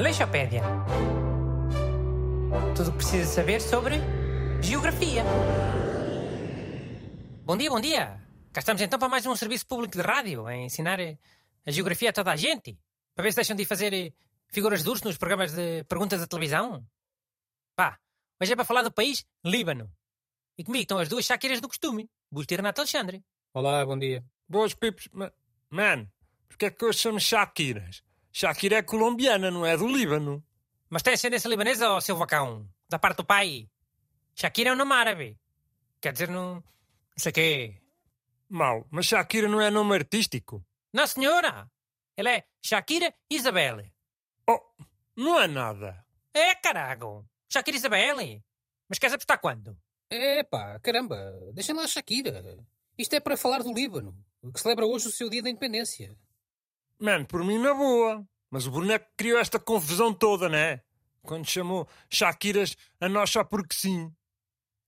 Aleixopédia. Tudo o que precisa saber sobre geografia. Bom dia, bom dia. Cá estamos então para mais um serviço público de rádio, a ensinar eh, a geografia a toda a gente. Para ver se deixam de fazer eh, figuras de urso nos programas de perguntas da televisão. Pá, hoje é para falar do país Líbano. E comigo estão as duas Shakiras do costume, Busto e Renato Alexandre. Olá, bom dia. Boas, Pipos. Ma- Man, porque é que hoje somos Shakiras? Shakira é colombiana, não é do Líbano. Mas tem ascendência libanesa ou seu vacão? Da parte do pai? Shakira é um nome árabe. Quer dizer, não... Não sei quê. Mau, mas Shakira não é nome artístico. Não, senhora. Ela é Shakira Isabelle. Oh, não é nada. É, carago. Shakira Isabelle. Mas queres apostar quando? Epá, caramba, deixem lá a Shakira. Isto é para falar do Líbano, que celebra hoje o seu dia da independência. Man, por mim na boa. Mas o boneco criou esta confusão toda, né? Quando chamou Shakiras a nós só porque sim.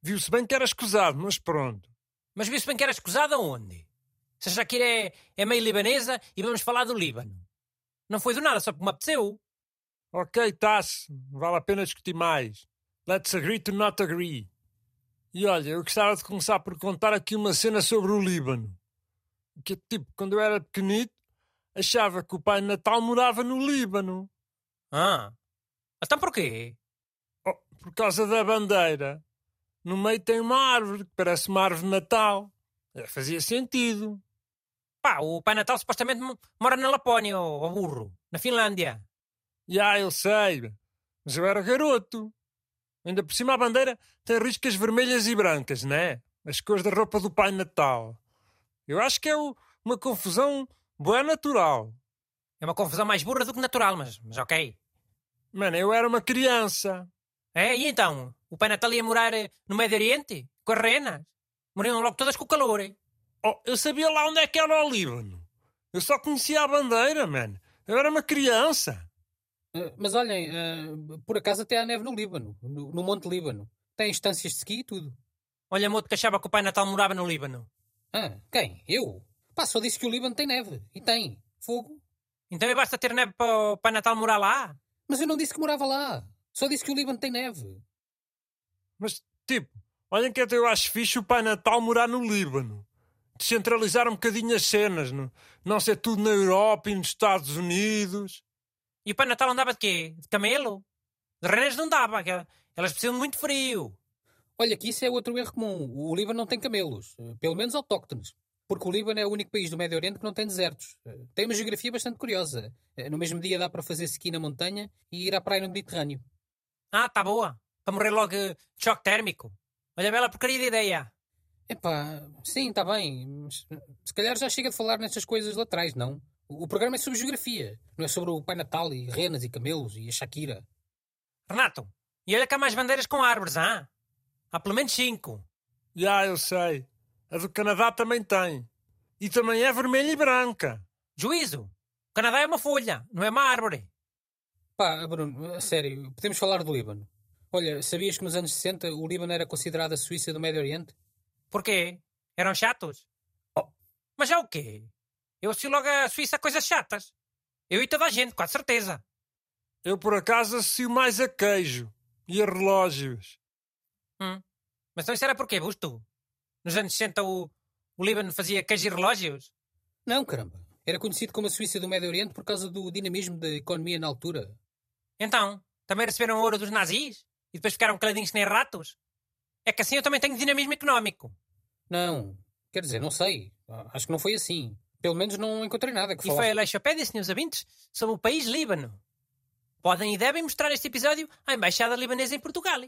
Viu-se bem que era escusado, mas pronto. Mas viu-se bem que era escusada onde? Se a Shakira é, é meio libanesa e vamos falar do Líbano. Não foi do nada, só porque me apeteceu. Ok, tá-se. Vale a pena discutir mais. Let's agree to not agree. E olha, eu gostava de começar por contar aqui uma cena sobre o Líbano. Que, tipo, quando eu era pequenito, achava que o Pai Natal morava no Líbano. Ah. Então porquê? Oh, por causa da bandeira. No meio tem uma árvore, que parece uma árvore de Natal. É, fazia sentido. Pá, o Pai Natal supostamente mo- mora na Lapónia, ou burro. Na Finlândia. Já, eu sei. Mas eu era garoto. Ainda por cima a bandeira tem riscas vermelhas e brancas, né? As cores da roupa do Pai Natal. Eu acho que é uma confusão boa natural. É uma confusão mais burra do que natural, mas, mas ok. Mano, eu era uma criança. É, e então? O Pai Natal ia morar eh, no Médio Oriente? Com as renas? Morriam logo todas com o calor. eh? Oh, eu sabia lá onde é que era o Líbano. Eu só conhecia a bandeira, mano. Eu era uma criança. Ah, mas olhem, ah, por acaso até há neve no Líbano, no, no Monte Líbano. Tem instâncias de ski e tudo. Olha, moto que achava que o Pai Natal morava no Líbano. Ah, quem? Eu? Pá, só disse que o Líbano tem neve. E tem. Fogo. Então é basta ter neve para o Pai Natal morar lá? Mas eu não disse que morava lá. Só disse que o Líbano tem neve. Mas, tipo, olhem que até eu acho fixe o Pai Natal morar no Líbano. Descentralizar um bocadinho as cenas, não, não ser tudo na Europa e nos Estados Unidos. E o Pai Natal andava de quê? De camelo? De renas não dava, elas precisam de muito frio. Olha que isso é outro erro comum. O Líbano não tem camelos. Pelo menos autóctones. Porque o Líbano é o único país do Médio Oriente que não tem desertos. Eh, Tem uma geografia bastante curiosa. Eh, No mesmo dia dá para fazer ski na montanha e ir à praia no Mediterrâneo. Ah, tá boa. Para morrer logo de choque térmico. Olha, bela porcaria de ideia. Epá, sim, está bem. Mas, eh, se calhar já chega de falar nestas coisas laterais, não? O programa é sobre geografia. Não é sobre o Pai Natal e renas e camelos e a Shakira. Renato, e olha que há mais bandeiras com árvores, ah? Há pelo menos cinco. Já, eu sei. A do Canadá também tem. E também é vermelha e branca. Juízo. O Canadá é uma folha, não é uma árvore. Pá, Bruno, a sério, podemos falar do Líbano. Olha, sabias que nos anos 60 o Líbano era considerado a Suíça do Médio Oriente? Porquê? Eram chatos? Oh, mas já o quê? Eu associo logo a Suíça a coisas chatas. Eu e toda a gente, com a certeza. Eu, por acaso, associo mais a queijo e a relógios. Hum. Mas então isso era porquê, Busto? Nos anos 60 o, o Líbano fazia queijo e relógios? Não, caramba. Era conhecido como a Suíça do Médio Oriente por causa do dinamismo da economia na altura. Então, também receberam ouro dos nazis? E depois ficaram caladinhos que nem ratos? É que assim eu também tenho dinamismo económico. Não, quer dizer, não sei. Acho que não foi assim. Pelo menos não encontrei nada que E foi a. Leixopédia, senhores ouvintes, sobre o país Líbano. Podem e devem mostrar este episódio à Embaixada Libanesa em Portugal.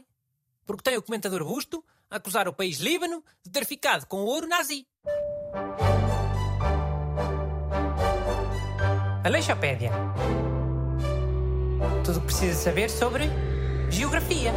Porque tem o comentador Busto a acusar o país Líbano de ter ficado com o ouro nazi. A Leixopédia. Tudo o que precisa saber sobre geografia.